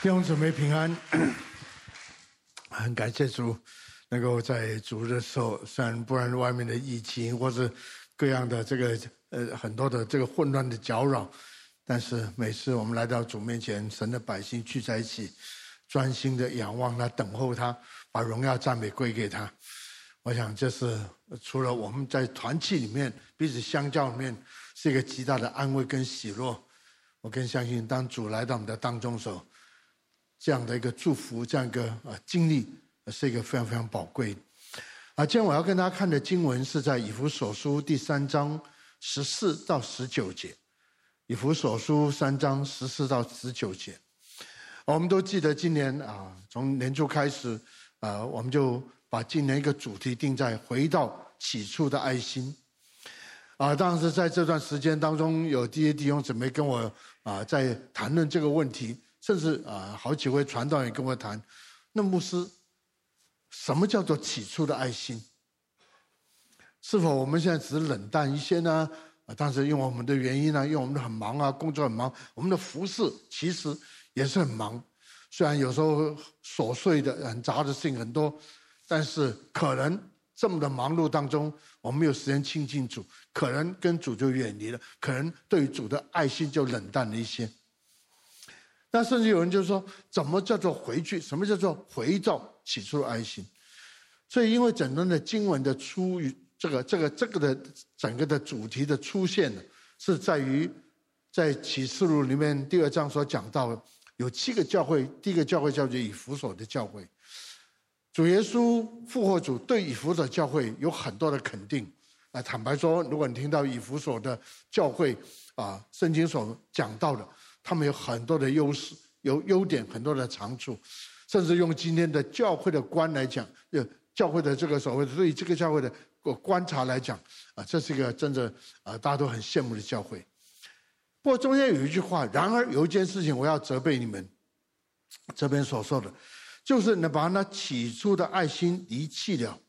弟兄姊妹平安，很感谢主，能够在主日的时候，虽然不然外面的疫情或是各样的这个呃很多的这个混乱的搅扰，但是每次我们来到主面前，神的百姓聚在一起，专心的仰望他，等候他，把荣耀赞美归给他。我想这是除了我们在团契里面彼此相交里面，是一个极大的安慰跟喜乐。我更相信，当主来到我们的当中的时候。这样的一个祝福，这样一个啊经历，是一个非常非常宝贵。啊，今天我要跟大家看的经文是在以弗所书第三章十四到十九节。以弗所书三章十四到十九节，我们都记得今年啊，从年初开始啊，我们就把今年一个主题定在回到起初的爱心。啊，当时在这段时间当中，有弟兄弟兄姊妹跟我啊在谈论这个问题。甚至啊，好几位传道人跟我谈，那牧师，什么叫做起初的爱心？是否我们现在只是冷淡一些呢？啊，当时因为我们的原因呢，因为我们很忙啊，工作很忙，我们的服饰其实也是很忙。虽然有时候琐碎的、很杂的事情很多，但是可能这么的忙碌当中，我们没有时间亲近主，可能跟主就远离了，可能对主的爱心就冷淡了一些。那甚至有人就说：“怎么叫做回去？什么叫做回到起初的爱心？”所以，因为整段的经文的出于这个、这个、这个的整个的主题的出现呢，是在于在启示录里面第二章所讲到的，有七个教会。第一个教会叫做以弗所的教会。主耶稣复活主对以弗所教会有很多的肯定。啊，坦白说，如果你听到以弗所的教会啊，圣经所讲到的。他们有很多的优势，有优点，很多的长处，甚至用今天的教会的观来讲，呃，教会的这个所谓的对这个教会的观察来讲，啊，这是一个真的啊，大家都很羡慕的教会。不过中间有一句话，然而有一件事情我要责备你们，这边所说的，就是你把那起初的爱心遗弃了。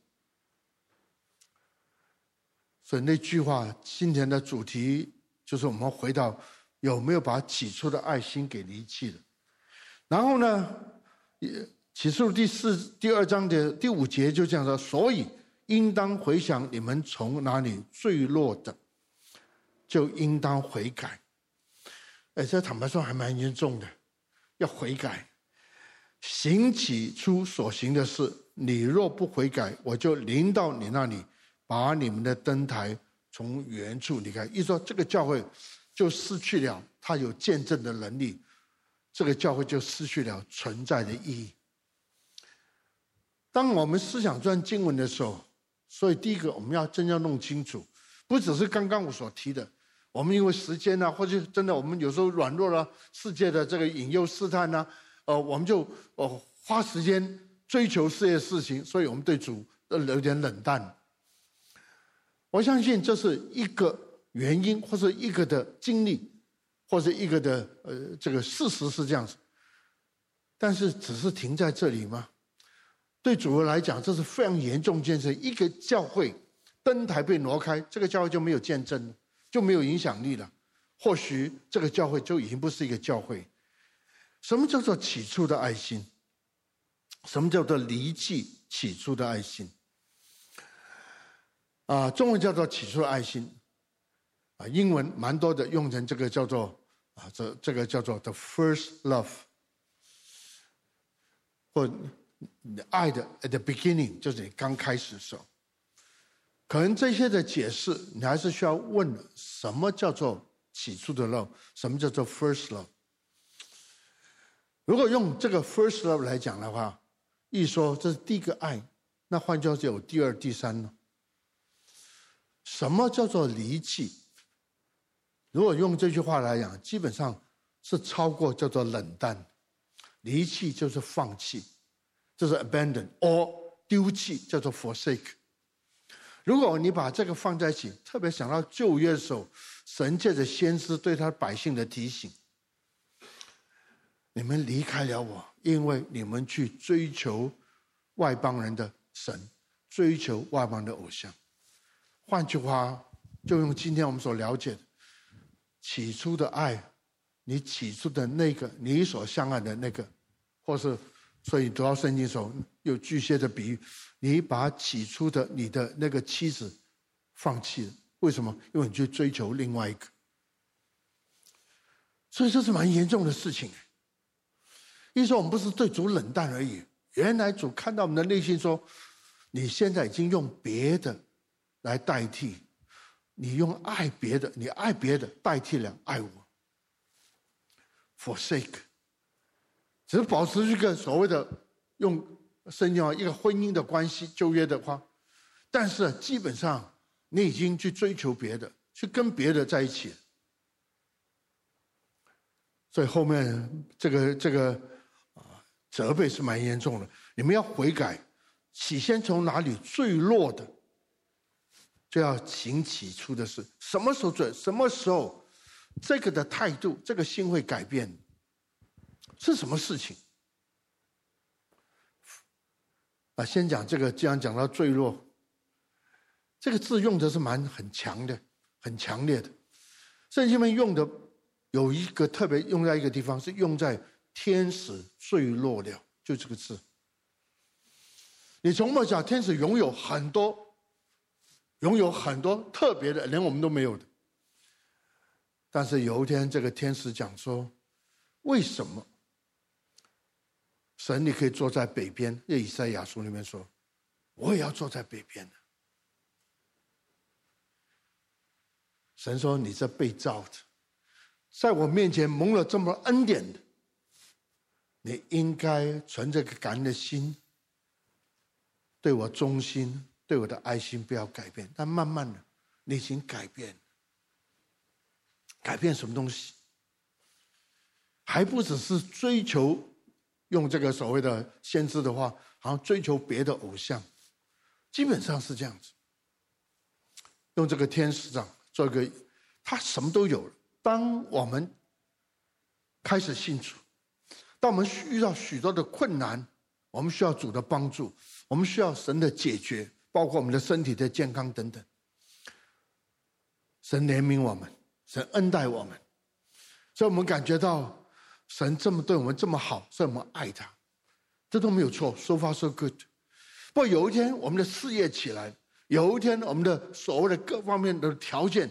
所以那句话，今天的主题就是我们回到。有没有把起初的爱心给离弃了？然后呢，启示录第四第二章的第五节就这样说：所以应当回想你们从哪里坠落的，就应当悔改。哎，这坦白说还蛮严重的，要悔改，行起初所行的事。你若不悔改，我就临到你那里，把你们的灯台从原处离开。一说这个教会。就失去了他有见证的能力，这个教会就失去了存在的意义。当我们思想这段经文的时候，所以第一个我们要真要弄清楚，不只是刚刚我所提的，我们因为时间啊，或者真的我们有时候软弱了，世界的这个引诱试探呢，呃，我们就呃花时间追求这些事情，所以我们对主有点冷淡。我相信这是一个。原因或者一个的经历，或者一个的呃这个事实是这样子，但是只是停在这里吗？对主来讲，这是非常严重建设。一个教会灯台被挪开，这个教会就没有见证了，就没有影响力了。或许这个教会就已经不是一个教会。什么叫做起初的爱心？什么叫做离弃起初的爱心？啊，中文叫做起初的爱心。啊，英文蛮多的，用成这个叫做啊，这这个叫做 the first love，或爱的 at the beginning，就是你刚开始的时候。可能这些的解释，你还是需要问：什么叫做起初的 love？什么叫做 first love？如果用这个 first love 来讲的话，一说这是第一个爱，那换句话说有第二、第三呢？什么叫做离弃？如果用这句话来讲，基本上是超过叫做冷淡，离弃就是放弃，就是 abandon or 丢弃叫做 forsake。如果你把这个放在一起，特别想到旧约的时候，神借着先知对他百姓的提醒：你们离开了我，因为你们去追求外邦人的神，追求外邦的偶像。换句话，就用今天我们所了解的。起初的爱，你起初的那个，你所相爱的那个，或是所以读到圣经的时候有巨蟹的比喻，你把起初的你的那个妻子放弃了，为什么？因为你去追求另外一个，所以这是蛮严重的事情。意思说我们不是对主冷淡而已，原来主看到我们的内心说，你现在已经用别的来代替，你用爱别的，你爱别的代替了爱我。forsake，只保持一个所谓的用圣经话一个婚姻的关系旧约的话，但是基本上你已经去追求别的，去跟别的在一起，所以后面这个这个啊责备是蛮严重的。你们要悔改，起先从哪里坠落的，就要行起初的事。什么时候准？什么时候？这个的态度，这个心会改变，是什么事情？啊，先讲这个，既然讲到坠落，这个字用的是蛮很强的，很强烈的。圣经们用的有一个特别用在一个地方，是用在天使坠落了，就这个字。你从末讲，天使拥有很多，拥有很多特别的，连我们都没有的。但是有一天，这个天使讲说：“为什么神你可以坐在北边？”以赛亚书里面说：“我也要坐在北边。”神说：“你这被造的，在我面前蒙了这么恩典的，你应该存着个感恩的心，对我忠心，对我的爱心不要改变。但慢慢的，你已经改变。”改变什么东西？还不只是追求，用这个所谓的先知的话，好像追求别的偶像，基本上是这样子。用这个天使长做一个，他什么都有了。当我们开始信主，当我们遇到许多的困难，我们需要主的帮助，我们需要神的解决，包括我们的身体的健康等等。神怜悯我们。神恩待我们，所以我们感觉到神这么对我们这么好，所以我们爱他，这都没有错。So far so good。不过有一天我们的事业起来，有一天我们的所谓的各方面的条件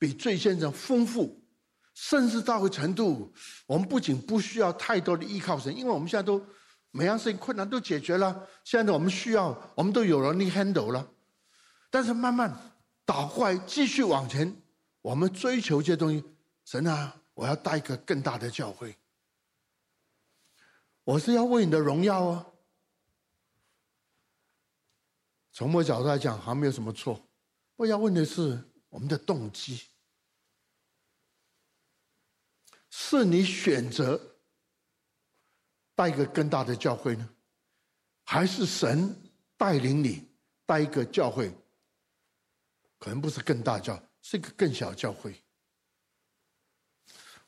比最先生丰富，甚至到个程度，我们不仅不需要太多的依靠神，因为我们现在都每样事情困难都解决了，现在我们需要我们都有能力 handle 了，但是慢慢倒过来继续往前。我们追求这些东西，神啊，我要带一个更大的教会。我是要为你的荣耀哦。从我角度来讲，好像没有什么错。我要问的是我们的动机：是你选择带一个更大的教会呢，还是神带领你带一个教会？可能不是更大教。是一个更小教会。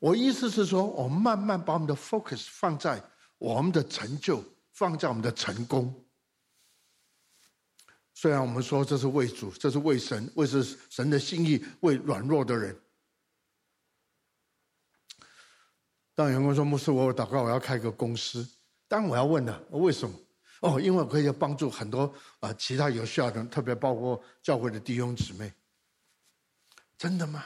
我意思是说，我们慢慢把我们的 focus 放在我们的成就，放在我们的成功。虽然我们说这是为主，这是为神，为是神的心意，为软弱的人。当员工说：“牧师，我祷告，我要开个公司。”当然我要问了，为什么？哦，因为我可以帮助很多啊其他有需要的人，特别包括教会的弟兄姊妹。真的吗？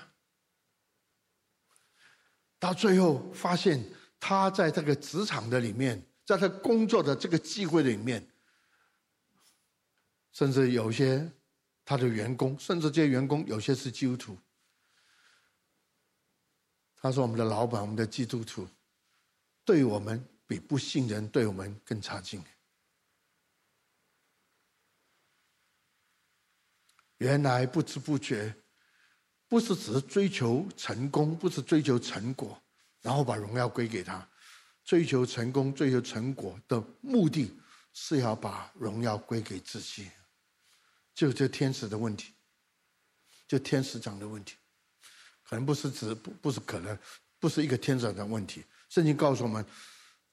到最后发现，他在这个职场的里面，在他工作的这个机会里面，甚至有些他的员工，甚至这些员工有些是基督徒。他说：“我们的老板，我们的基督徒，对我们比不信人对我们更差劲。”原来不知不觉。不是只是追求成功，不是追求成果，然后把荣耀归给他。追求成功、追求成果的目的是要把荣耀归给自己。就这天使的问题，就天使长的问题，可能不是指不不是可能，不是一个天使的问题。圣经告诉我们，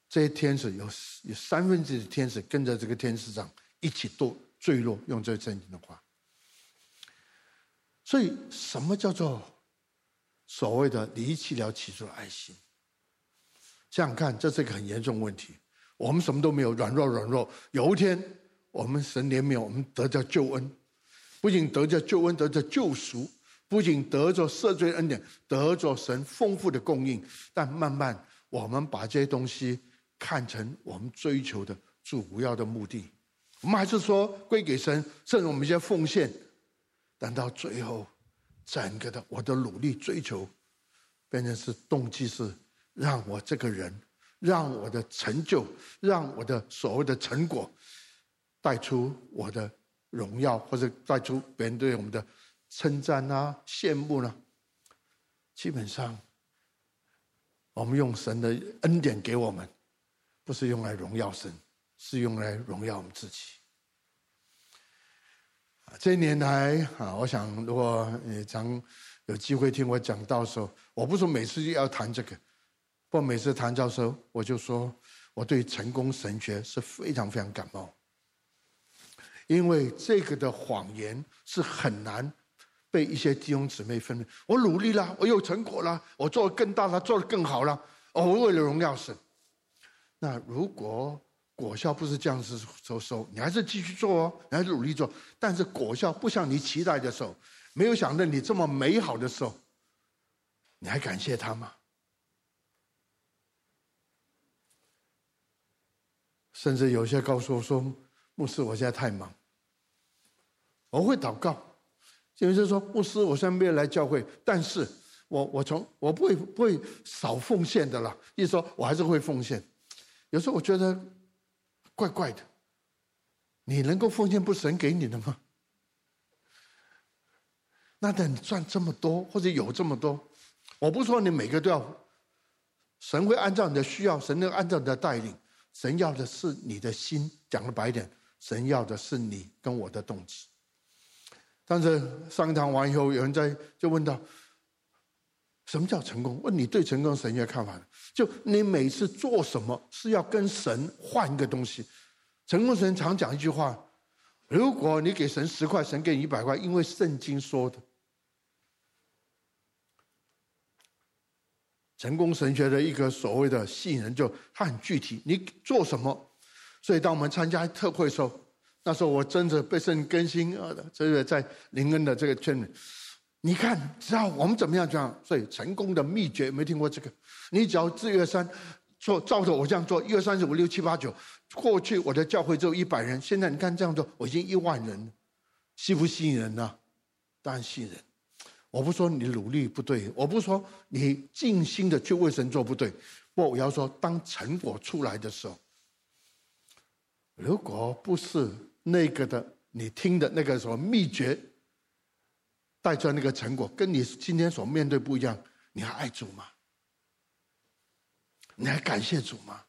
这些天使有有三分之一的天使跟着这个天使长一起堕坠落，用这圣经的话。所以，什么叫做所谓的离弃了起初的爱心？想想看，这是一个很严重的问题。我们什么都没有，软弱软弱。有一天，我们神怜悯我们，得着救恩，不仅得着救恩，得着救赎，不仅得着赦罪恩典，得着神丰富的供应。但慢慢，我们把这些东西看成我们追求的主要的目的。我们还是说归给神，甚至我们一些奉献，但到最后，整个的我的努力追求，变成是动机是让我这个人。让我的成就，让我的所谓的成果，带出我的荣耀，或者带出别人对我们的称赞啊、羡慕呢、啊？基本上，我们用神的恩典给我们，不是用来荣耀神，是用来荣耀我们自己。这一年来啊，我想如果你常有机会听我讲到的时候，我不是每次要谈这个。不过每次谈到时候，我就说，我对成功神学是非常非常感冒，因为这个的谎言是很难被一些弟兄姊妹分辨。我努力了，我有成果了，我做得更大了，做得更好了，我为了荣耀神。那如果果效不是这样子收收，你还是继续做哦，你还是努力做，但是果效不像你期待的时候，没有想到你这么美好的时候，你还感谢他吗？甚至有些告诉我说：“牧师，我现在太忙。”我会祷告，有些说：“牧师，我虽然没有来教会，但是我我从我不会不会少奉献的啦。意思说我还是会奉献。有时候我觉得怪怪的，你能够奉献，不神给你的吗？那等你赚这么多，或者有这么多，我不说你每个都要，神会按照你的需要，神会按照你的带领。”神要的是你的心，讲的白点，神要的是你跟我的动机。但是上一堂完以后，有人在就问到：什么叫成功？问你对成功神学看法？就你每次做什么是要跟神换一个东西？成功神常讲一句话：如果你给神十块，神给你一百块，因为圣经说的。成功神学的一个所谓的吸引人，就他很具体，你做什么？所以当我们参加特会的时候，那时候我真的被圣更新啊，这个在灵恩的这个圈里，你看，只要我们怎么样这样，所以成功的秘诀没听过这个？你只要一月三做，照着我这样做，一二三四五六七八九，过去我的教会只有一百人，现在你看这样做，我已经一万人了，吸不吸引人呢？当然吸引人。我不说你努力不对，我不说你尽心的去为神做不对，不，我要说当成果出来的时候，如果不是那个的你听的那个什么秘诀带出来那个成果，跟你今天所面对不一样，你还爱主吗？你还感谢主吗？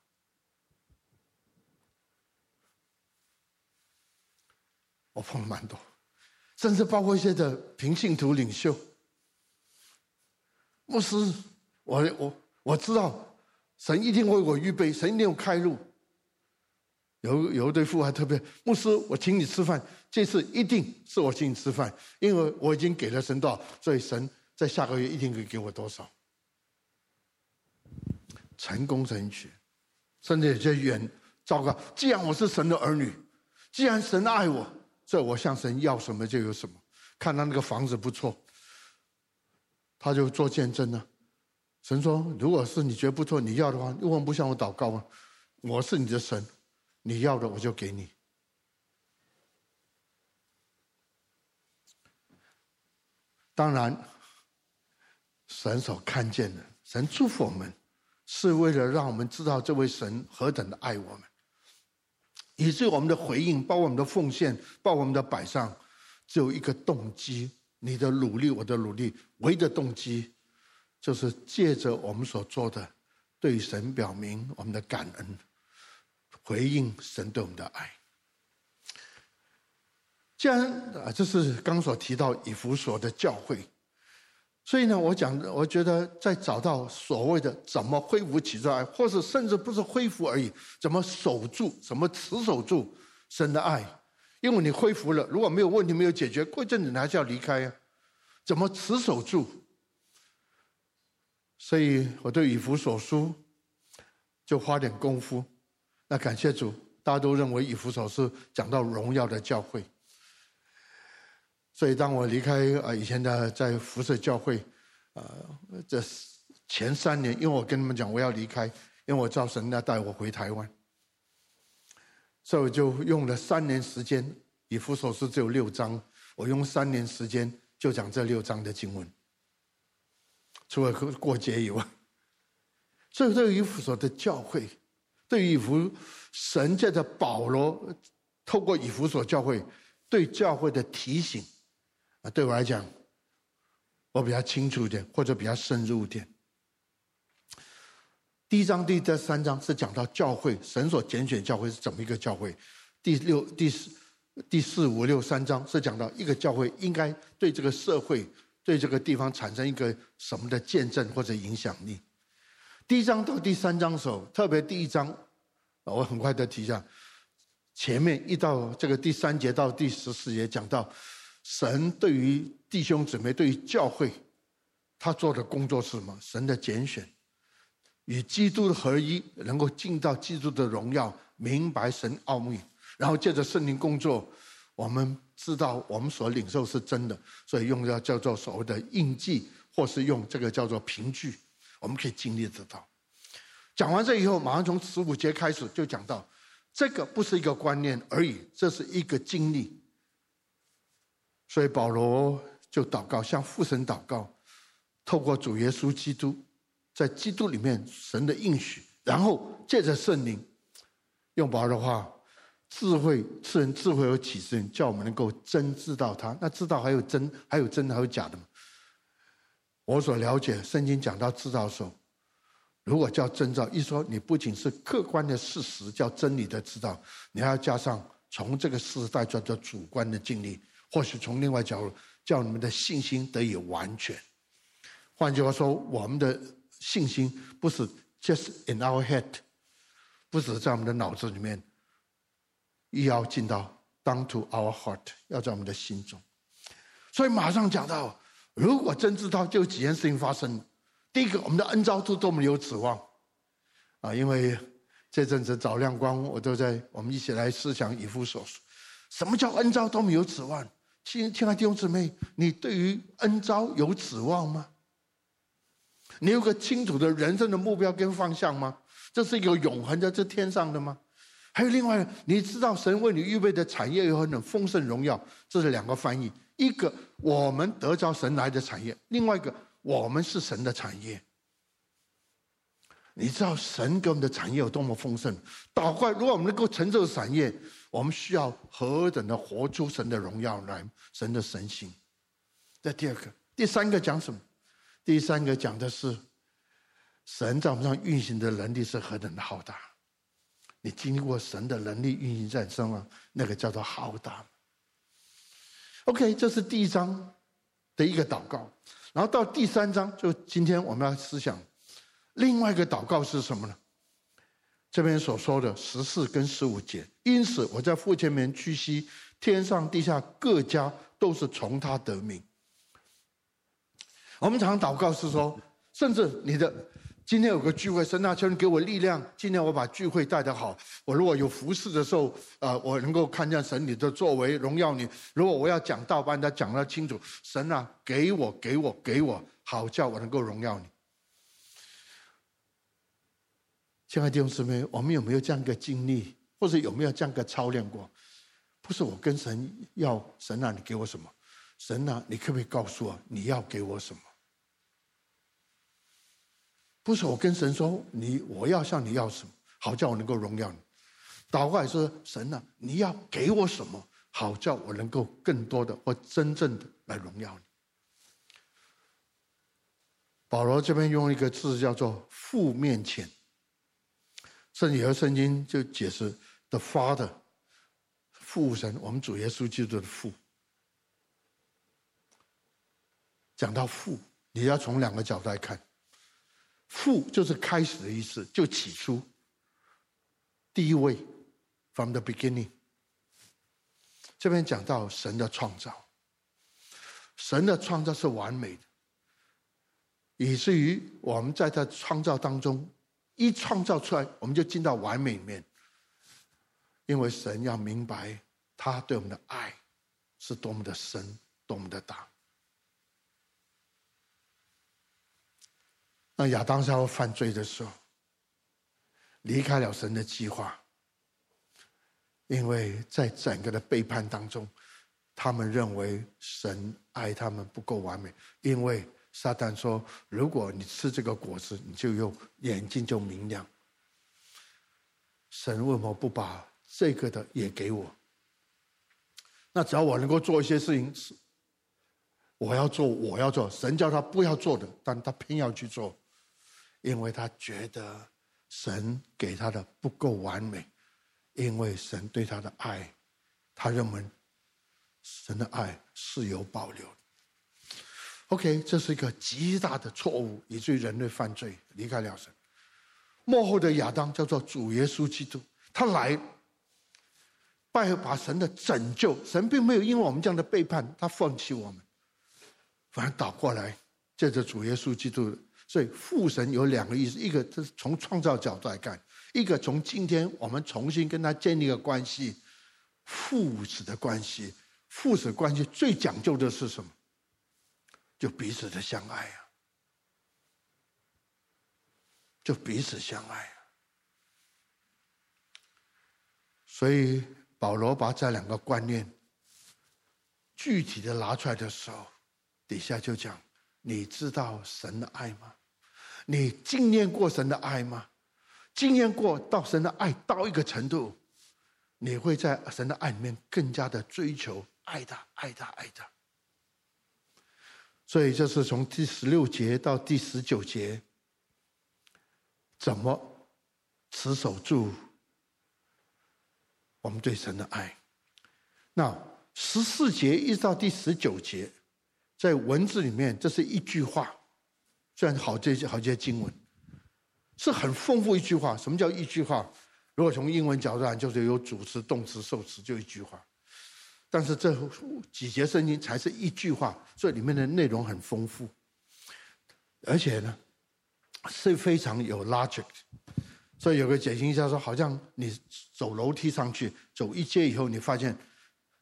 我碰了蛮多，甚至包括一些的平信徒领袖。牧师，我我我知道，神一定为我预备，神一定会开路。有有一对父还特别，牧师，我请你吃饭，这次一定是我请你吃饭，因为我已经给了神多少，所以神在下个月一定会给我多少。成功神学，甚至有些远糟糕。既然我是神的儿女，既然神爱我，这我向神要什么就有什么。看他那个房子不错。他就做见证了。神说：“如果是你觉得不错，你要的话，为什么不向我祷告啊？我是你的神，你要的我就给你。”当然，神所看见的，神祝福我们，是为了让我们知道这位神何等的爱我们，以至于我们的回应，包括我们的奉献，包括我们的摆上，只有一个动机。你的努力，我的努力，唯一的动机，就是借着我们所做的，对神表明我们的感恩，回应神对我们的爱。既然啊，这是刚所提到以弗所的教会，所以呢，我讲，我觉得在找到所谓的怎么恢复起初爱，或是甚至不是恢复而已，怎么守住，怎么持守住神的爱。因为你恢复了，如果没有问题没有解决，过一阵子你还是要离开呀？怎么持守住？所以我对以弗所书就花点功夫，那感谢主，大家都认为以弗所是讲到荣耀的教会。所以当我离开啊以前的在辐射教会，啊这前三年，因为我跟你们讲我要离开，因为我知道神要带我回台湾，所以我就用了三年时间。以弗所书只有六章，我用三年时间就讲这六章的经文，除了过节以外。所以对于以弗所的教会，对于以弗神借着保罗透过以弗所教会对教会的提醒。啊对我来讲，我比较清楚一点，或者比较深入一点。第一章、第这三章是讲到教会，神所拣选教会是怎么一个教会。第六、第四、第四、五、六三章是讲到一个教会应该对这个社会、对这个地方产生一个什么的见证或者影响力。第一章到第三章的时候，特别第一章，我很快的提一下，前面一到这个第三节到第十四节讲到。神对于弟兄姊妹，对于教会，他做的工作是什么？神的拣选，与基督的合一，能够进到基督的荣耀，明白神奥秘，然后借着圣灵工作，我们知道我们所领受是真的，所以用要叫做所谓的印记，或是用这个叫做凭据，我们可以经历得到。讲完这以后，马上从十五节开始就讲到，这个不是一个观念而已，这是一个经历。所以保罗就祷告，向父神祷告，透过主耶稣基督，在基督里面神的应许，然后借着圣灵，用保罗的话，智慧赐人智慧和启示，叫我们能够真知道他。那知道还有真，还有真的，还有假的吗？我所了解圣经讲到知道的时候，如果叫真知道，一说你不仅是客观的事实，叫真理的知道，你还要加上从这个时代叫做主观的经历。或许从另外角度，叫你们的信心得以完全。换句话说，我们的信心不是 just in our head，不是在我们的脑子里面，也要进到 down to our heart，要在我们的心中。所以马上讲到，如果真知道，就有几件事情发生。第一个，我们的恩召都多么有指望啊！因为这阵子找亮光，我都在我们一起来思想以弗所书，什么叫恩召都没有指望？亲亲爱的弟兄姊妹，你对于恩召有指望吗？你有个清楚的人生的目标跟方向吗？这是一个永恒的，这天上的吗？还有另外，你知道神为你预备的产业有很多丰盛荣耀，这是两个翻译：一个我们得着神来的产业，另外一个我们是神的产业。你知道神给我们的产业有多么丰盛？祷告，如果我们能够成就产业。我们需要何等的活出神的荣耀来，神的神性。这第二个，第三个讲什么？第三个讲的是神在我们上运行的能力是何等的浩大。你经历过神的能力运行在身上，那个叫做浩大。OK，这是第一章的一个祷告，然后到第三章，就今天我们要思想另外一个祷告是什么呢？这边所说的十四跟十五节，因此我在父前面屈膝，天上地下各家都是从他得名。我们常祷告是说，甚至你的今天有个聚会，神啊，求你给我力量，今天我把聚会带得好。我如果有服侍的时候，啊，我能够看见神你的作为，荣耀你。如果我要讲道，把它讲得清楚，神啊，给我，给我，给我，好叫我能够荣耀你。亲爱的弟兄姊妹，我们有没有这样一个经历，或者有没有这样一个操练过？不是我跟神要，神啊，你给我什么？神啊，你可不可以告诉我你要给我什么？不是我跟神说，你我要向你要什么，好叫我能够荣耀你。祷告也说，神啊，你要给我什么，好叫我能够更多的或真正的来荣耀你。保罗这边用一个字叫做“父面前”。圣经和圣经就解释 “the Father”，父神，我们主耶稣基督的父。讲到父，你要从两个角度来看，父就是开始的意思，就起初，第一位，from the beginning。这边讲到神的创造，神的创造是完美的，以至于我们在他创造当中。一创造出来，我们就进到完美里面，因为神要明白他对我们的爱是多么的深，多么的大。那亚当夏娃犯罪的时候，离开了神的计划，因为在整个的背叛当中，他们认为神爱他们不够完美，因为撒旦说：“如果你吃这个果子，你就用眼睛就明亮。”神为什么不把这个的也给我？那只要我能够做一些事情，我要做，我要做。神叫他不要做的，但他偏要去做。因为他觉得神给他的不够完美，因为神对他的爱，他认为神的爱是有保留。OK，这是一个极大的错误，以至于人类犯罪离开了神。幕后的亚当叫做主耶稣基督，他来拜把神的拯救，神并没有因为我们这样的背叛，他放弃我们，反而倒过来借着主耶稣基督。所以父神有两个意思，一个是从创造角度来看，一个从今天我们重新跟他建立一个关系，父子的关系，父子关系最讲究的是什么？就彼此的相爱啊，就彼此相爱啊。所以保罗把这两个观念具体的拿出来的时候，底下就讲。你知道神的爱吗？你经验过神的爱吗？经验过到神的爱到一个程度，你会在神的爱里面更加的追求爱他，爱他，爱他。所以这是从第十六节到第十九节，怎么持守住我们对神的爱？那十四节一直到第十九节。在文字里面，这是一句话，虽然好这些好这些经文，是很丰富一句话。什么叫一句话？如果从英文角度上，就是有主词、动词、受词，就一句话。但是这几节圣经才是一句话，所以里面的内容很丰富，而且呢是非常有 logic。所以有个解经家说，好像你走楼梯上去，走一阶以后，你发现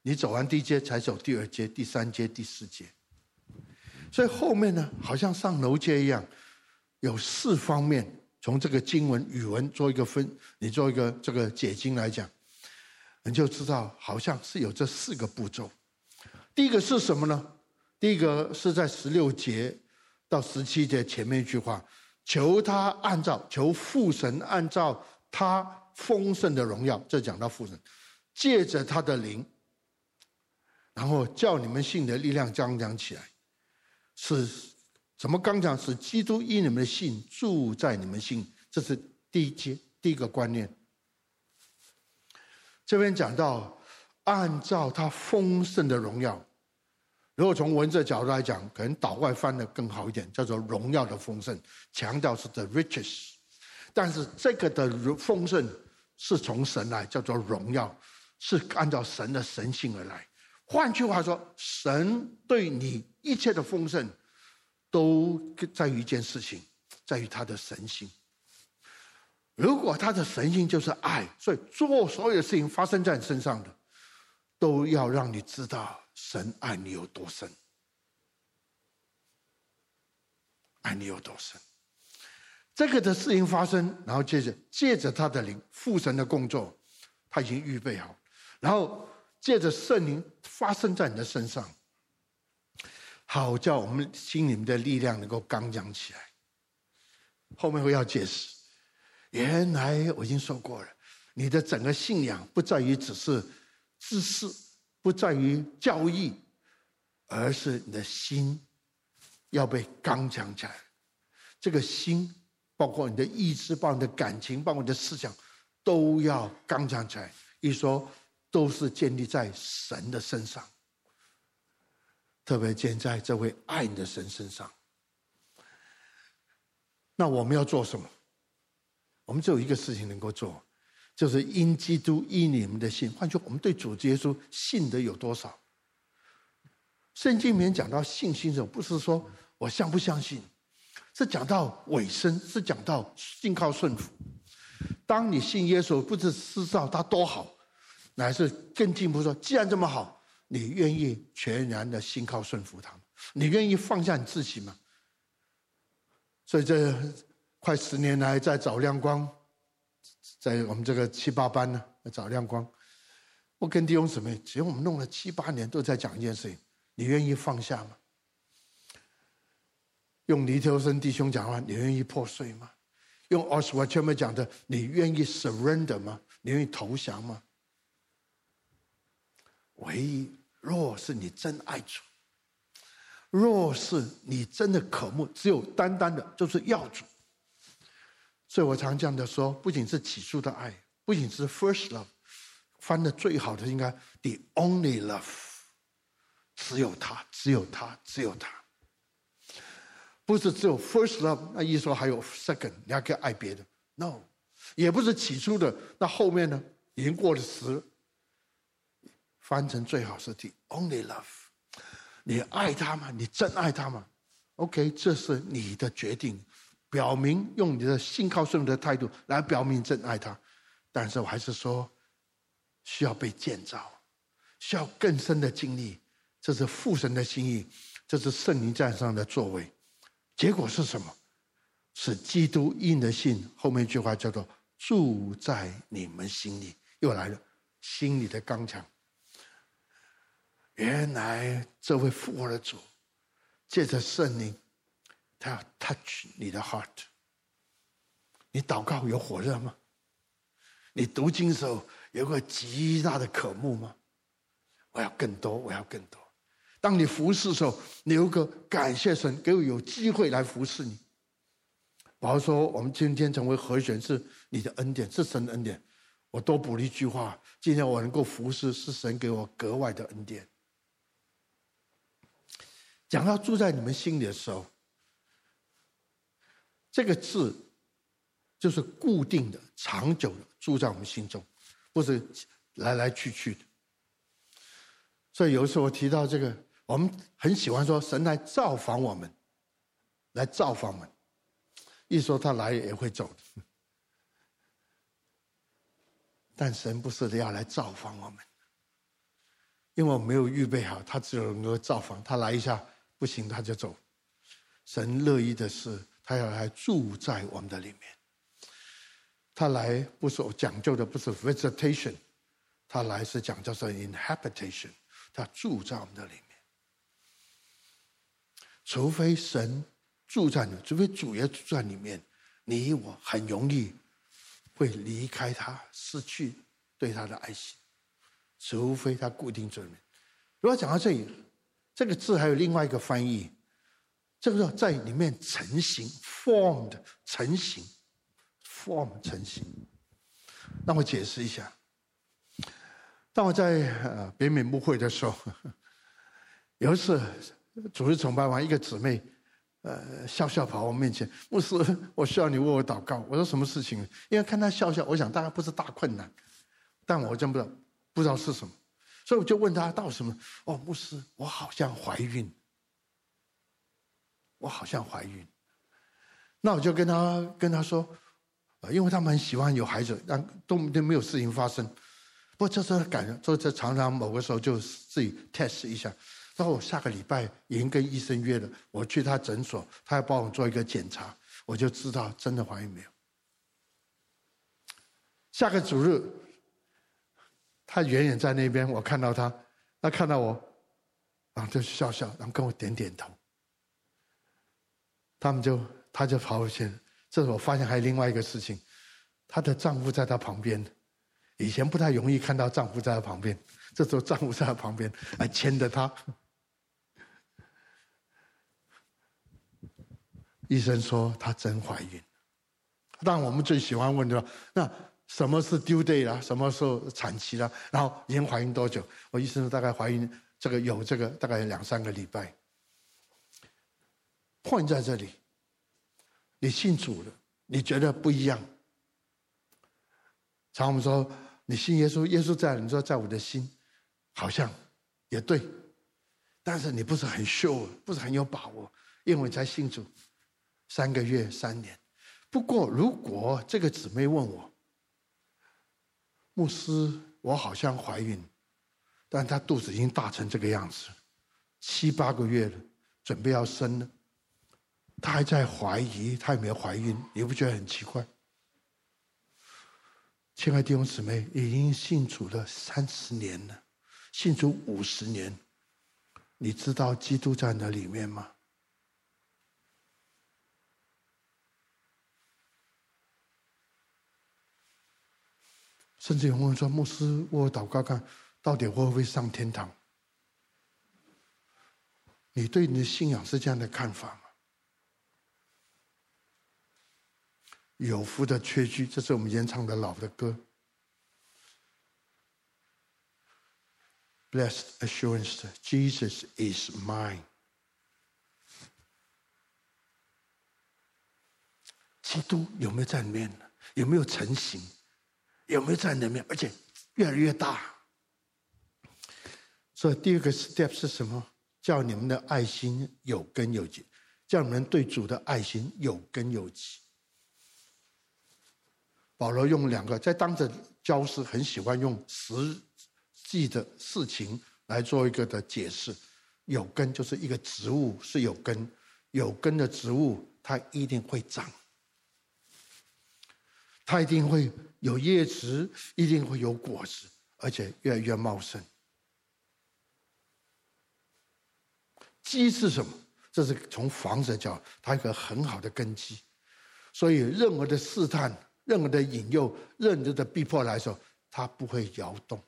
你走完第一阶才走第二阶、第三阶、第四阶。所以后面呢，好像上楼阶一样，有四方面，从这个经文语文做一个分，你做一个这个解经来讲，你就知道好像是有这四个步骤。第一个是什么呢？第一个是在十六节到十七节前面一句话，求他按照求父神按照他丰盛的荣耀，这讲到父神，借着他的灵，然后叫你们信的力量刚强起来。是怎么刚讲？是基督因你们的信住在你们心，这是第一阶第一个观念。这边讲到按照他丰盛的荣耀，如果从文字角度来讲，可能岛外翻的更好一点，叫做荣耀的丰盛，强调是 the riches。但是这个的丰盛是从神来，叫做荣耀，是按照神的神性而来。换句话说，神对你一切的丰盛，都在于一件事情，在于他的神性。如果他的神性就是爱，所以做所有的事情发生在你身上的，都要让你知道神爱你有多深，爱你有多深。这个的事情发生，然后接着借着他的灵，父神的工作，他已经预备好，然后。借着圣灵发生在你的身上，好叫我们心里面的力量能够刚强起来。后面会要解释，原来我已经说过了，你的整个信仰不在于只是知识，不在于教义，而是你的心要被刚强起来。这个心包括你的意志，包括你的感情，包括你的思想，都要刚强起来。一说。都是建立在神的身上，特别建在这位爱你的神身上。那我们要做什么？我们只有一个事情能够做，就是因基督依你们的信。换句，我们对主耶稣信的有多少？圣经里面讲到信心的时候，不是说我相不相信，是讲到尾声，是讲到信靠顺服。当你信耶稣，不是知道他多好。乃是更进一步说，既然这么好，你愿意全然的信靠顺服他吗？你愿意放下你自己吗？所以这快十年来，在找亮光，在我们这个七八班呢，找亮光。我跟弟兄姊妹，只要我们弄了七八年，都在讲一件事情：你愿意放下吗？用尼特森弟兄讲话，你愿意破碎吗？用奥斯瓦前面讲的，你愿意 surrender 吗？你愿意投降吗？唯一，若是你真爱主，若是你真的渴慕，只有单单的就是要主。所以我常这样的说，不仅是起初的爱，不仅是 first love，翻的最好的应该 the only love，只有他，只有他，只有他。不是只有 first love，那意思说还有 second，你还可以爱别的。No，也不是起初的，那后面呢？已经过了时。翻成最好是提 only love，你爱他吗？你真爱他吗？OK，这是你的决定，表明用你的信靠顺服的态度来表明真爱他。但是我还是说，需要被建造，需要更深的经历。这是父神的心意，这是圣灵在上的作为。结果是什么？是基督因的信，后面一句话叫做“住在你们心里”，又来了，心里的刚强。原来这位复活的主，借着圣灵，他要 touch 你的 heart。你祷告有火热吗？你读经的时候有个极大的渴慕吗？我要更多，我要更多。当你服侍的时候，你有个感谢神给我有机会来服侍你。我要说，我们今天成为和弦是你的恩典，是神的恩典。我多补了一句话：今天我能够服侍，是神给我格外的恩典。讲到住在你们心里的时候，这个字就是固定的、长久的住在我们心中，不是来来去去的。所以有时候我提到这个。我们很喜欢说神来造访我们，来造访我们。一说他来也会走，但神不是要来造访我们，因为我没有预备好，他只有能够造访。他来一下不行，他就走。神乐意的是，他要来住在我们的里面。他来不是讲究的，不是 visitation，他来是讲究是 inhabitation，他住在我们的里面。除非神住在你，除非主耶稣住在里面，你我很容易会离开他，失去对他的爱心。除非他固定在里面。如果讲到这里，这个字还有另外一个翻译，这个在里面成型，formed 成型，form 成型。让我解释一下。当我在呃北美牧会的时候，有一次。主日崇拜完，一个姊妹，呃，笑笑跑我面前，牧师，我需要你为我祷告。我说什么事情？因为看她笑笑，我想大概不是大困难，但我真不知道，不知道是什么，所以我就问他到什么？哦，牧师，我好像怀孕，我好像怀孕。那我就跟他跟他说，因为他们很喜欢有孩子，但都都没有事情发生。不过这时候感觉，就这常常某个时候就自己 test 一下。然后我下个礼拜已经跟医生约了，我去他诊所，他要帮我做一个检查，我就知道真的怀孕没有。下个主日，他远远在那边，我看到他，他看到我，然后就笑笑，然后跟我点点头。他们就他就跑过去，这时候我发现还有另外一个事情，她的丈夫在她旁边，以前不太容易看到丈夫在她旁边，这时候丈夫在她旁边，还牵着她。医生说她真怀孕，但我们最喜欢问的，那什么是 due day 啦？什么时候产期啦？然后已经怀孕多久？我医生说大概怀孕这个有这个大概两三个礼拜。换在这里，你信主了，你觉得不一样。常我们说你信耶稣，耶稣在，你说在我的心，好像也对，但是你不是很 sure，不是很有把握，因为才信主。三个月、三年。不过，如果这个姊妹问我，牧师，我好像怀孕，但她肚子已经大成这个样子，七八个月了，准备要生了。她还在怀疑她有没有怀孕，你不觉得很奇怪？亲爱的弟兄姊妹，已经信主了三十年了，信主五十年，你知道基督在那里面吗？甚至有人问说：“牧师，我祷告看，到底会不会上天堂？”你对你的信仰是这样的看法吗？有福的确据，这是我们演唱的老的歌。Blessed assurance, Jesus is mine。基督有没有在里面？有没有成型？有没有在里面？而且越来越大。所以第二个 step 是什么？叫你们的爱心有根有基，叫你们对主的爱心有根有基。保罗用两个，在当着教师很喜欢用实际的事情来做一个的解释。有根就是一个植物是有根，有根的植物它一定会长。它一定会有叶子，一定会有果实，而且越来越茂盛。基是什么？这是从房子讲，它一个很好的根基。所以，任何的试探、任何的引诱、任何的逼迫来说，它不会摇动。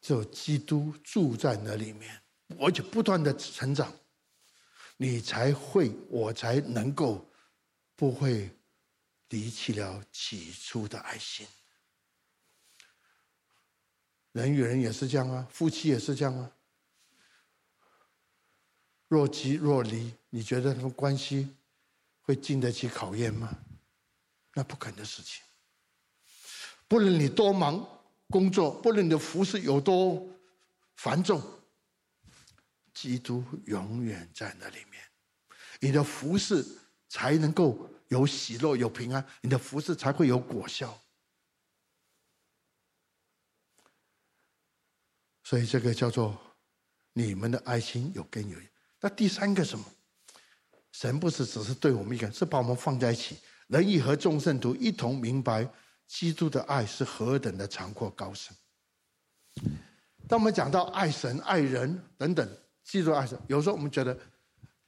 只有基督住在那里面，而且不断的成长。你才会，我才能够不会离弃了起初的爱心。人与人也是这样啊，夫妻也是这样啊。若即若离，你觉得他们关系会经得起考验吗？那不可能的事情。不论你多忙工作，不论你的服事有多繁重。基督永远在那里面，你的服事才能够有喜乐、有平安，你的服事才会有果效。所以这个叫做你们的爱心有根有。那第三个什么？神不是只是对我们一个人，是把我们放在一起，人亦和众圣徒一同明白基督的爱是何等的长阔高深。当我们讲到爱神、爱人等等。基督爱神，有时候我们觉得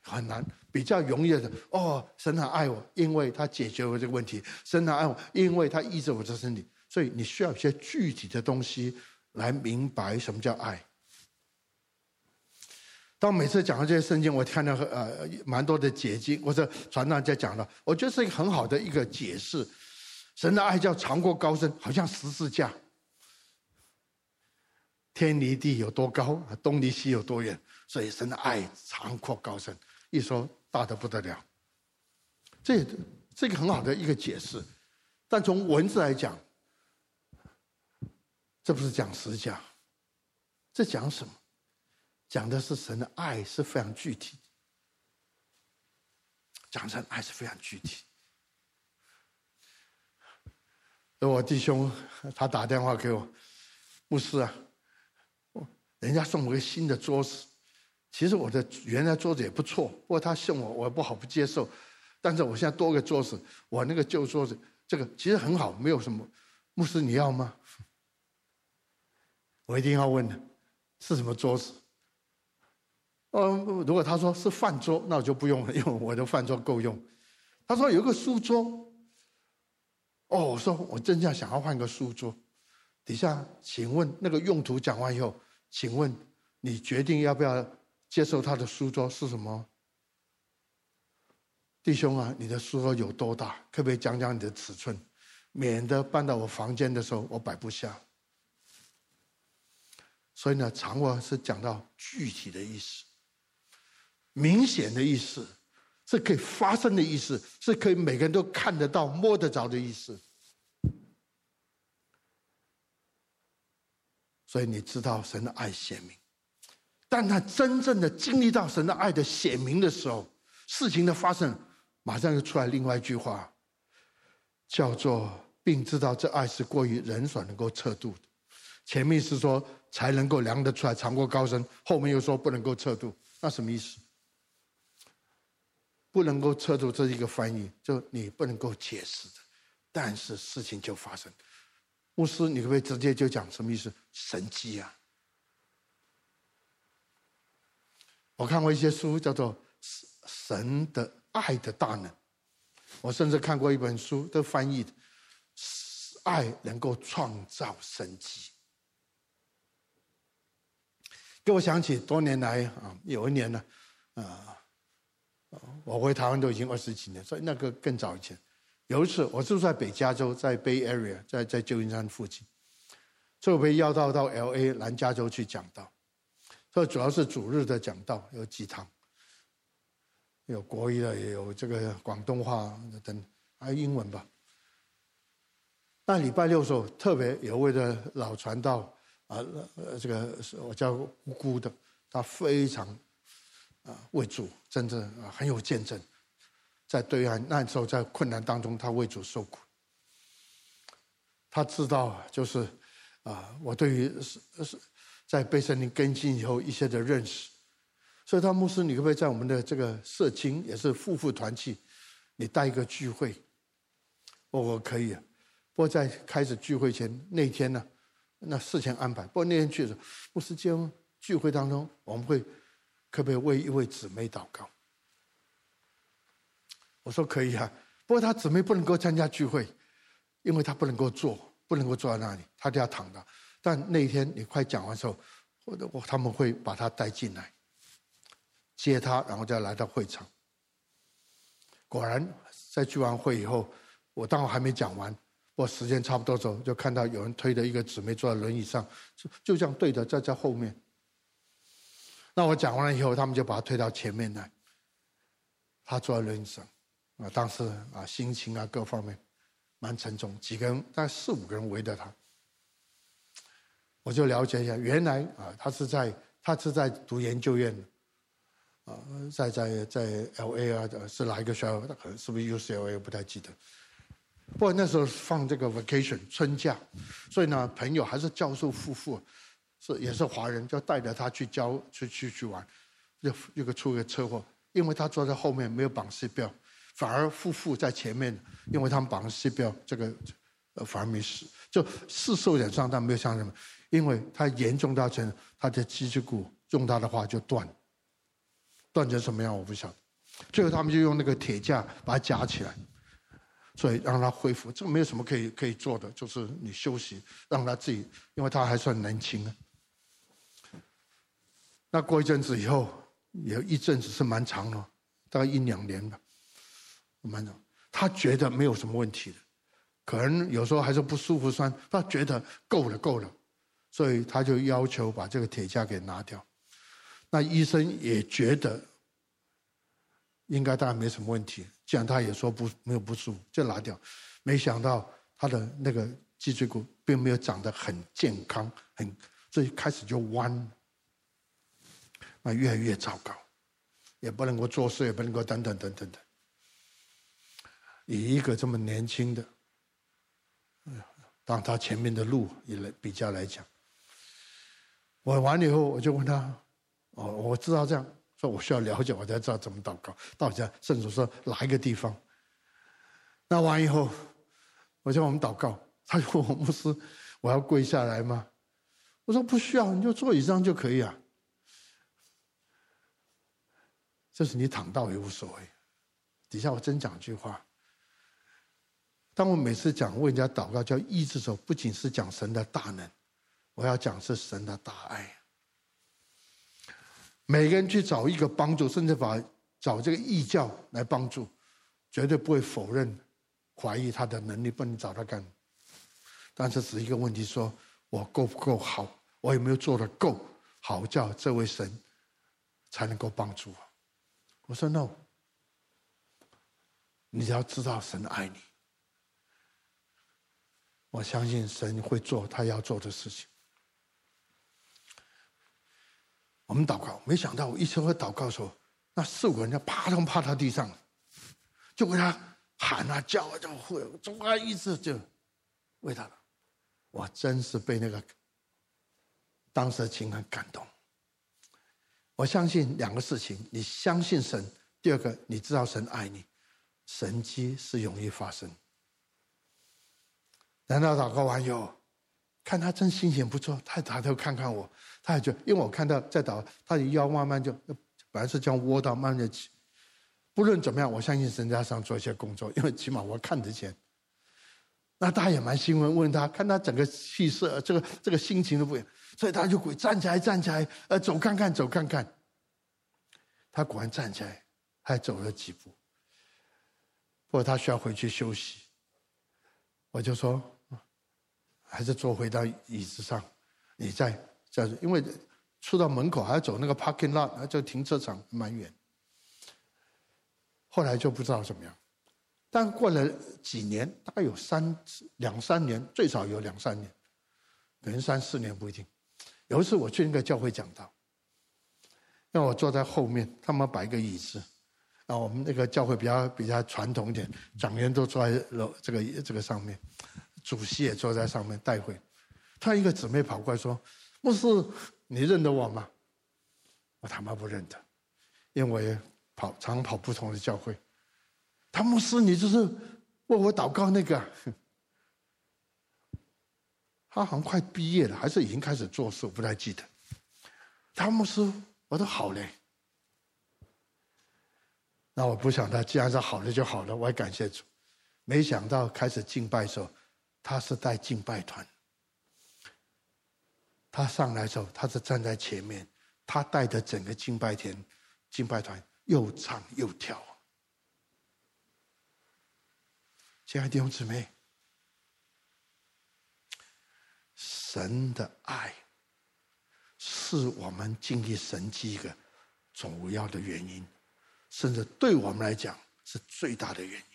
很难，比较容易的哦，神很爱我，因为他解决了这个问题；神很爱我，因为他医治我的身体。所以你需要一些具体的东西来明白什么叫爱。当每次讲到这些圣经，我看到呃蛮多的解经或者传道在讲了，我觉得是一个很好的一个解释。神的爱叫长阔高深，好像十字架，天离地有多高，东离西有多远。所以神的爱长阔高深，一说大得不得了。这这个很好的一个解释，但从文字来讲，这不是讲实价，这讲什么？讲的是神的爱是非常具体，讲神爱是非常具体。我弟兄他打电话给我，牧师啊，人家送我个新的桌子。其实我的原来桌子也不错，不过他送我，我不好不接受。但是我现在多个桌子，我那个旧桌子，这个其实很好，没有什么。牧师你要吗？我一定要问的，是什么桌子？嗯，如果他说是饭桌，那我就不用了，因为我的饭桌够用。他说有个书桌，哦，我说我真正想要换个书桌。底下，请问那个用途讲完以后，请问你决定要不要？接受他的书桌是什么？弟兄啊，你的书桌有多大？可不可以讲讲你的尺寸，免得搬到我房间的时候我摆不下。所以呢，常话是讲到具体的意思，明显的意思，是可以发生的意思，是可以每个人都看得到、摸得着的意思。所以你知道神的爱显明。但他真正的经历到神的爱的显明的时候，事情的发生，马上就出来另外一句话：叫做，并知道这爱是过于人所能够测度的。前面是说才能够量得出来，长过高深，后面又说不能够测度，那什么意思？不能够测度，这是一个翻译，就你不能够解释的，但是事情就发生。牧师，你可不可以直接就讲什么意思？神迹啊！我看过一些书，叫做《神的爱的大能》。我甚至看过一本书，都翻译的“爱能够创造神迹”。给我想起多年来啊，有一年呢，啊，我回台湾都已经二十几年，所以那个更早以前，有一次我住在北加州，在 Bay Area，在在旧金山附近，所以我被要到到 LA 南加州去讲道。这主要是主日的讲道，有几堂，有国语的，也有这个广东话等，还有英文吧。那礼拜六的时候，特别有位的老传道啊，这个我叫姑姑的，他非常啊为主，真的很有见证，在对岸那时候在困难当中，他为主受苦。他知道就是啊，我对于是是。在被圣灵更新以后，一些的认识，所以他牧师，你可不可以在我们的这个社青，也是夫妇团契，你带一个聚会？我我可以啊，不过在开始聚会前那天呢，那事前安排。不过那天去的时候，牧师间聚会当中，我们会可不可以为一位姊妹祷告？我说可以啊，不过他姊妹不能够参加聚会，因为他不能够坐，不能够坐在那里，他就要躺着。但那一天你快讲完的时候，或者我他们会把他带进来，接他，然后再来到会场。果然在聚完会以后，我当我还没讲完，我时间差不多的时候，就看到有人推着一个姊妹坐在轮椅上，就就这样对着在在后面。那我讲完了以后，他们就把他推到前面来。他坐在轮椅上，啊，当时啊心情啊各方面蛮沉重，几个人大概四五个人围着他。我就了解一下，原来啊，他是在他是在读研究院的，啊，在在在 L A 啊，是哪一个学校？可能是不是 U C L A？不太记得。不过那时候放这个 vacation 春假，所以呢，朋友还是教授夫妇，是也是华人，就带着他去教去去去玩，又又个出个车祸，因为他坐在后面没有绑 C 标反而夫妇在前面，因为他们绑 seat belt，这个呃反而没事，就是受点伤，但没有像什么。因为他严重到成他的脊椎骨，用他的话就断，断成什么样我不晓得。最后他们就用那个铁架把它夹起来，所以让他恢复。这个没有什么可以可以做的，就是你休息，让他自己，因为他还算年轻啊。那过一阵子以后，有一阵子是蛮长的，大概一两年吧，蛮长。他觉得没有什么问题的，可能有时候还是不舒服酸，他觉得够了够了。所以他就要求把这个铁架给拿掉，那医生也觉得应该当然没什么问题，既然他也说不没有不舒服，就拿掉。没想到他的那个脊椎骨并没有长得很健康，很所以开始就弯，那越来越糟糕，也不能够做事，也不能够等等等等等。以一个这么年轻的，当他前面的路也来比较来讲。我完了以后，我就问他：“哦，我知道这样，说我需要了解，我才知道怎么祷告。到底圣主说哪一个地方？那完以后，我叫我们祷告。他就问我牧师：我要跪下来吗？我说不需要，你就坐椅子上就可以啊。就是你躺倒也无所谓。底下我真讲一句话：当我每次讲为人家祷告叫医治的时候，不仅是讲神的大能。”我要讲是神的大爱。每个人去找一个帮助，甚至把找这个异教来帮助，绝对不会否认、怀疑他的能力，不能找他干。但是只是一个问题：说我够不够好？我有没有做得够好，叫这位神才能够帮助我？我说 no，你要知道神爱你。我相信神会做他要做的事情。我们祷告，没想到我一说祷告的时候，那四五个人就啪通趴到地上，就为他喊啊叫啊，就会主啊，一直就为他了。我真是被那个当时的情感感动。我相信两个事情：你相信神；第二个，你知道神爱你，神迹是容易发生。难道祷告完以后，看他真心情不错，他抬头看看我，他也就因为我看到在祷，他的腰慢慢就本来是这样窝到，慢慢起。不论怎么样，我相信神家上做一些工作，因为起码我看得见。那他也蛮兴奋，问他看他整个气色，这个这个心情都不一样，所以他就跪站起来，站起来，呃，走看看，走看看。他果然站起来，还走了几步。不过他需要回去休息，我就说。还是坐回到椅子上，你再再，因为出到门口还要走那个 parking lot，就停车场蛮远。后来就不知道怎么样，但过了几年，大概有三两三年，最少有两三年，可能三四年不一定。有一次我去那个教会讲道，让我坐在后面，他们摆一个椅子，啊，我们那个教会比较比较传统一点，讲员都坐在楼这个这个上面。主席也坐在上面带会，他一个姊妹跑过来说：“牧师，你认得我吗？”我他妈不认得，因为跑常跑不同的教会。他牧师，你就是为我祷告那个。他好像快毕业了，还是已经开始做事，我不太记得。他牧师，我都好嘞。那我不想他，既然是好了就好了，我也感谢主。没想到开始敬拜的时候。他是带敬拜团，他上来的时候，他是站在前面，他带着整个敬拜团，敬拜团又唱又跳。亲爱的弟兄姊妹，神的爱是我们经历神迹一个主要的原因，甚至对我们来讲是最大的原因。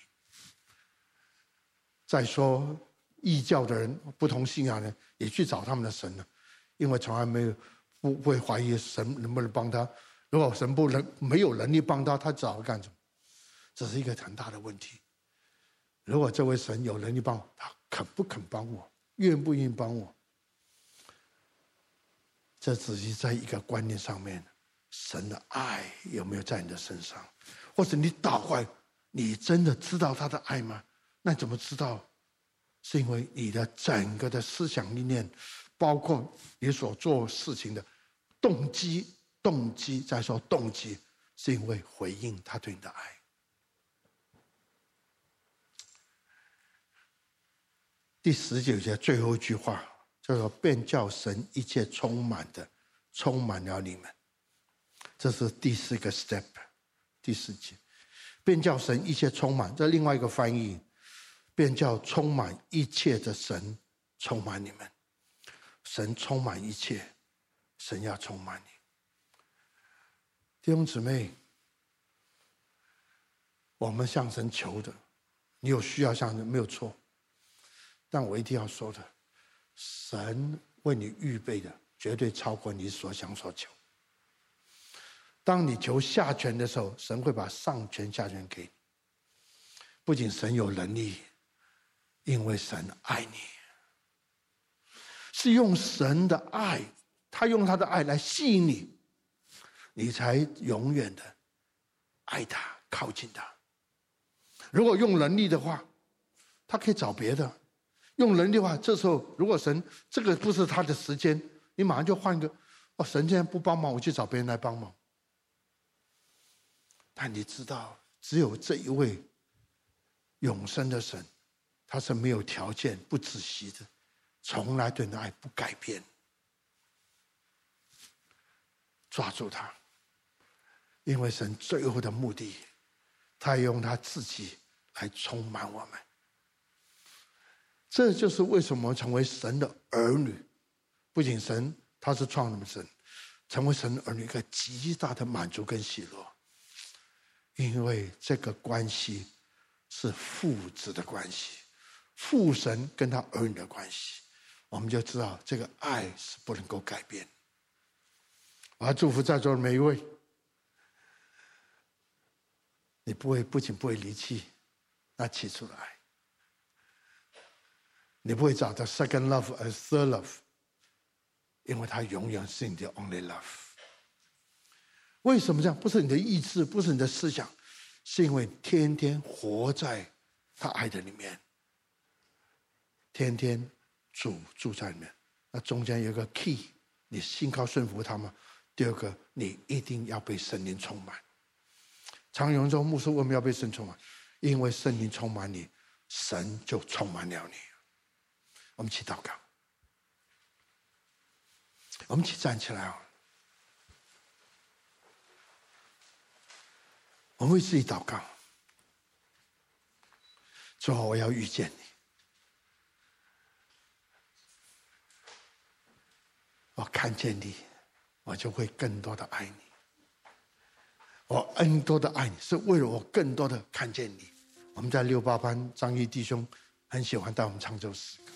再说。异教的人，不同信仰的人也去找他们的神了，因为从来没有不会怀疑神能不能帮他。如果神不能没有能力帮他，他找干什么？这是一个很大的问题。如果这位神有能力帮我，他肯不肯帮我？愿不愿意帮我？这只是在一个观念上面，神的爱有没有在你的身上？或者你祷告，你真的知道他的爱吗？那怎么知道？是因为你的整个的思想理念，包括你所做事情的动机，动机再说动机，是因为回应他对你的爱。第十九节最后一句话叫做“便叫神一切充满的，充满了你们”，这是第四个 step，第四节，便叫神一切充满。这另外一个翻译。便叫充满一切的神充满你们，神充满一切，神要充满你。弟兄姊妹，我们向神求的，你有需要向神没有错，但我一定要说的，神为你预备的绝对超过你所想所求。当你求下权的时候，神会把上权下权给你。不仅神有能力。因为神爱你，是用神的爱，他用他的爱来吸引你，你才永远的爱他，靠近他。如果用能力的话，他可以找别的。用能力的话，这时候如果神这个不是他的时间，你马上就换一个。哦，神现在不帮忙，我去找别人来帮忙。但你知道，只有这一位永生的神。他是没有条件、不止息的，从来对你的爱不改变。抓住他，因为神最后的目的，他用他自己来充满我们。这就是为什么成为神的儿女，不仅神他是创造的神，成为神的儿女一个极大的满足跟喜乐，因为这个关系是父子的关系。父神跟他儿女的关系，我们就知道这个爱是不能够改变。我要祝福在座的每一位，你不会不仅不会离弃，那起初的爱。你不会找到 second love 和 third love，因为他永远是你的 only love。为什么这样？不是你的意志，不是你的思想，是因为天天活在他爱的里面，天天主住在里面。那中间有个 key，你信靠顺服他吗？第二个，你一定要被圣灵充满。常有人说，牧师为什么要被圣充满？因为圣灵充满你，神就充满了你。我们一起祷告，我们一起站起来啊！我们为自己祷告，最后我要遇见你，我看见你，我就会更多的爱你。我更多的爱你，是为了我更多的看见你。我们在六八班，张毅弟兄很喜欢带我们唱这首诗歌。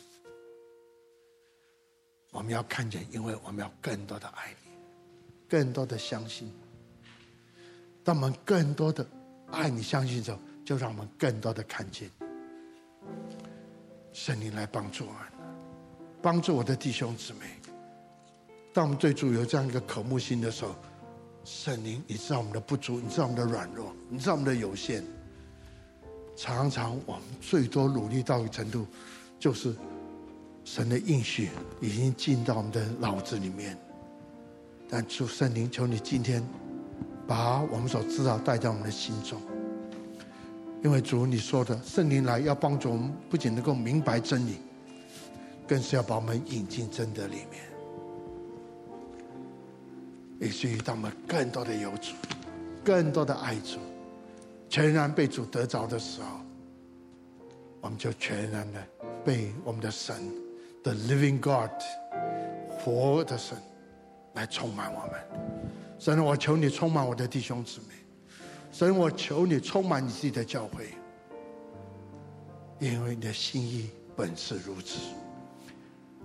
我们要看见，因为我们要更多的爱你，更多的相信。当我们更多的爱你、相信的时候，就让我们更多的看见。圣灵来帮助我们，帮助我的弟兄姊妹。当我们对主有这样一个渴慕心的时候，圣灵，你知道我们的不足，你知道我们的软弱，你知道我们的有限。常常我们最多努力到一个程度，就是。神的应许已经进到我们的脑子里面，但主圣灵，求你今天把我们所知道带到我们的心中，因为主你说的圣灵来要帮助我们，不仅能够明白真理，更是要把我们引进真的里面，以至于他们更多的有主，更多的爱主，全然被主得着的时候，我们就全然的被我们的神。The living God，活的神，来充满我们。神，我求你充满我的弟兄姊妹。神，我求你充满你自己的教会，因为你的心意本是如此。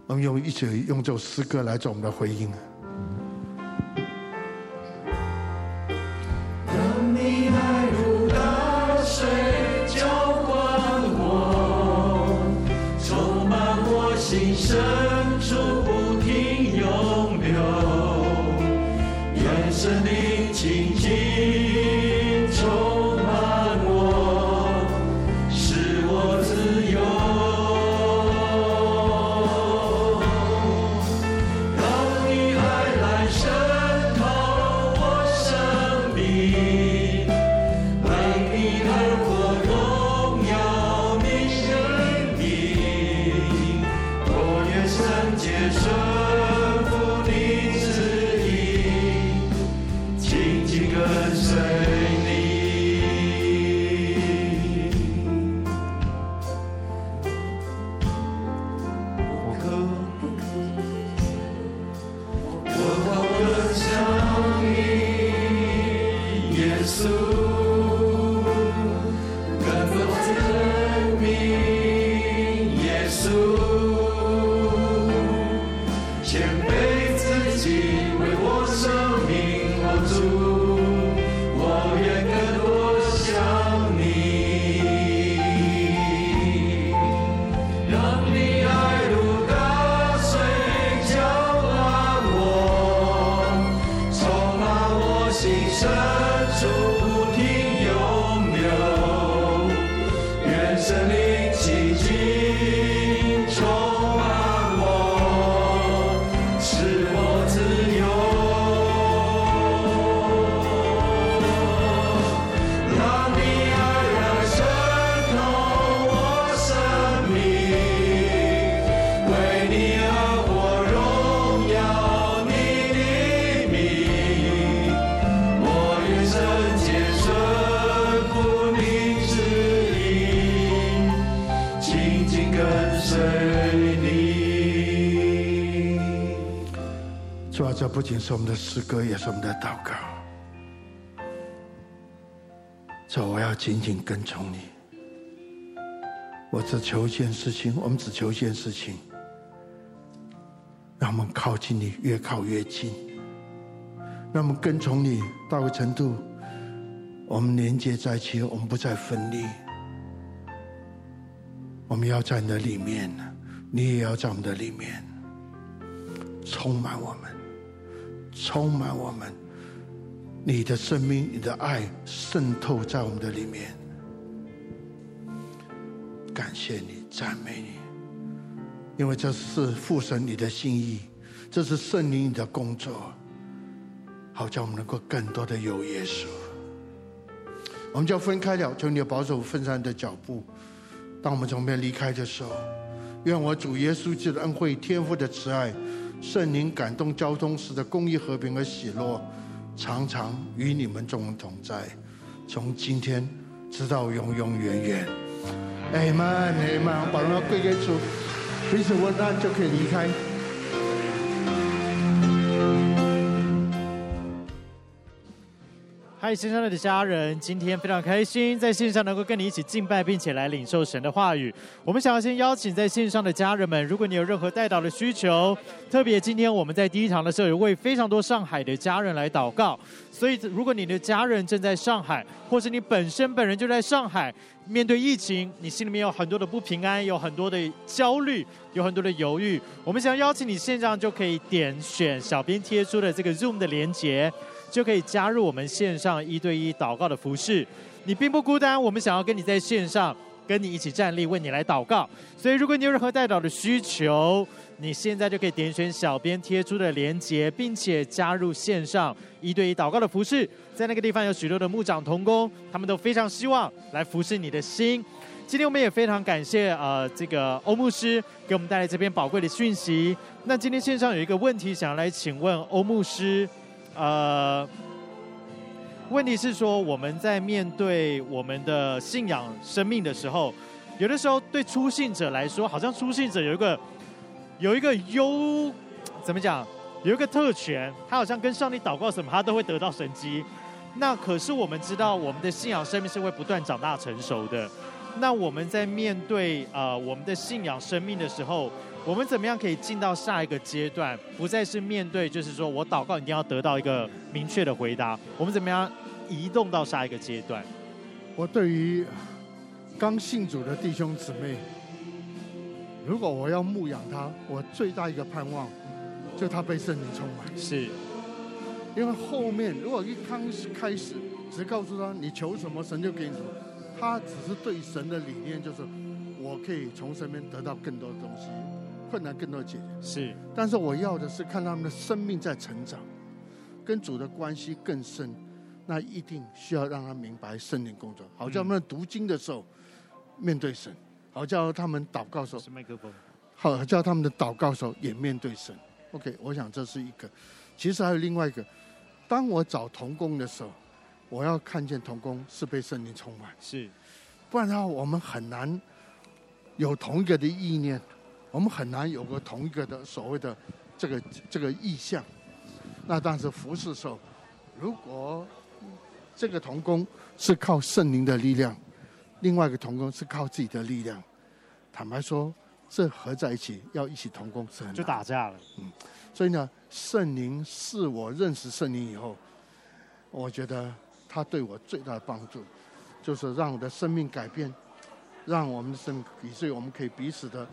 我们用一起用这首诗歌来做我们的回应。不仅是我们的诗歌，也是我们的祷告。主，我要紧紧跟从你。我只求一件事情，我们只求一件事情，让我们靠近你，越靠越近。让我们跟从你到个程度，我们连接在一起，我们不再分离。我们要在你的里面，你也要在我们的里面，充满我们，充满我们，你的生命、你的爱渗透在我们的里面。感谢你，赞美你，因为这是父神你的心意，这是圣灵你的工作，好叫我们能够更多的有耶稣。我们就要分开了，求你保守分散的脚步。当我们从这边离开的时候，愿我主耶稣基督的恩惠、天父的慈爱、圣灵感动交通时的公益、和平和喜乐，常常与你们众人同在，从今天直到永永远远。阿门，阿门。把荣耀归给主，彼此问他就可以离开。嗨，线上的家人，今天非常开心，在线上能够跟你一起敬拜，并且来领受神的话语。我们想要先邀请在线上的家人们，如果你有任何代祷的需求，特别今天我们在第一堂的时候，有为非常多上海的家人来祷告。所以，如果你的家人正在上海，或是你本身本人就在上海，面对疫情，你心里面有很多的不平安，有很多的焦虑，有很多的犹豫，我们想邀请你线上就可以点选小编贴出的这个 Zoom 的连接。就可以加入我们线上一对一祷告的服饰，你并不孤单。我们想要跟你在线上，跟你一起站立，为你来祷告。所以，如果你有任何代祷的需求，你现在就可以点选小编贴出的连结，并且加入线上一对一祷告的服饰。在那个地方有许多的牧长同工，他们都非常希望来服侍你的心。今天我们也非常感谢呃这个欧牧师给我们带来这边宝贵的讯息。那今天线上有一个问题想要来请问欧牧师。呃，问题是说我们在面对我们的信仰生命的时候，有的时候对初信者来说，好像初信者有一个有一个优，怎么讲？有一个特权，他好像跟上帝祷告什么，他都会得到神机。那可是我们知道，我们的信仰生命是会不断长大成熟的。那我们在面对呃我们的信仰生命的时候，我们怎么样可以进到下一个阶段？不再是面对，就是说我祷告一定要得到一个明确的回答。我们怎么样移动到下一个阶段？我对于刚信主的弟兄姊妹，如果我要牧养他，我最大一个盼望，就他被圣灵充满。是，因为后面如果一刚开始只告诉他你求什么神就给你什么，他只是对神的理念就是我可以从身边得到更多的东西。困难更多解决。是，但是我要的是看他们的生命在成长，跟主的关系更深，那一定需要让他明白圣灵工作，好叫他们读经的时候面对神，好叫他们祷告的时候，是麦克风，好叫他们的祷告的时候也面对神。OK，我想这是一个，其实还有另外一个，当我找童工的时候，我要看见童工是被圣灵充满，是，不然的话我们很难有同一个的意念。我们很难有个同一个的所谓的这个这个意向。那但是服侍的时候，如果这个同工是靠圣灵的力量，另外一个同工是靠自己的力量，坦白说，这合在一起要一起同工是很难就打架了。嗯，所以呢，圣灵是我认识圣灵以后，我觉得他对我最大的帮助，就是让我的生命改变，让我们的生命，以至于我们可以彼此的。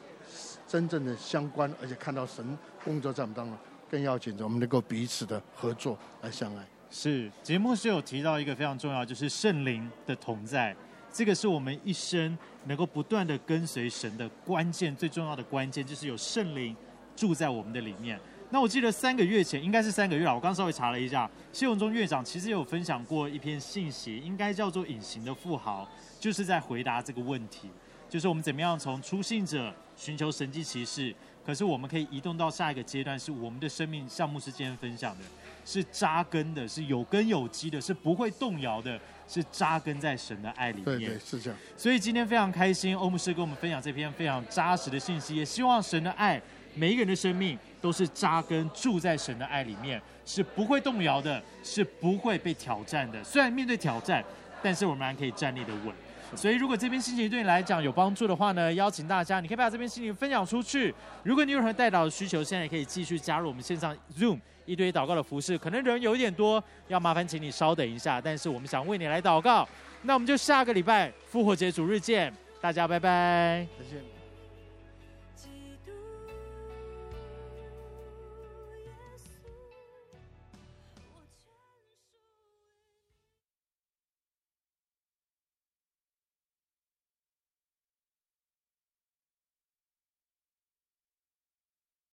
真正的相关，而且看到神工作在我们当中，更要紧着我们能够彼此的合作来相爱。是节目是有提到一个非常重要，就是圣灵的同在，这个是我们一生能够不断的跟随神的关键，最重要的关键就是有圣灵住在我们的里面。那我记得三个月前，应该是三个月了，我刚稍微查了一下，谢永忠院长其实有分享过一篇信息，应该叫做《隐形的富豪》，就是在回答这个问题。就是我们怎么样从初信者寻求神迹奇事，可是我们可以移动到下一个阶段，是我们的生命项目是今天分享的，是扎根的，是有根有基的，是不会动摇的，是扎根在神的爱里面。对对，是这样。所以今天非常开心，欧牧师跟我们分享这篇非常扎实的信息，也希望神的爱，每一个人的生命都是扎根住在神的爱里面，是不会动摇的，是不会被挑战的。虽然面对挑战，但是我们还可以站立的稳。所以，如果这边心情对你来讲有帮助的话呢，邀请大家，你可以把这边心情分享出去。如果你有任何代祷的需求，现在也可以继续加入我们线上 Zoom 一堆祷告的服饰。可能人有一点多，要麻烦请你稍等一下。但是我们想为你来祷告。那我们就下个礼拜复活节主日见。大家拜拜，再见。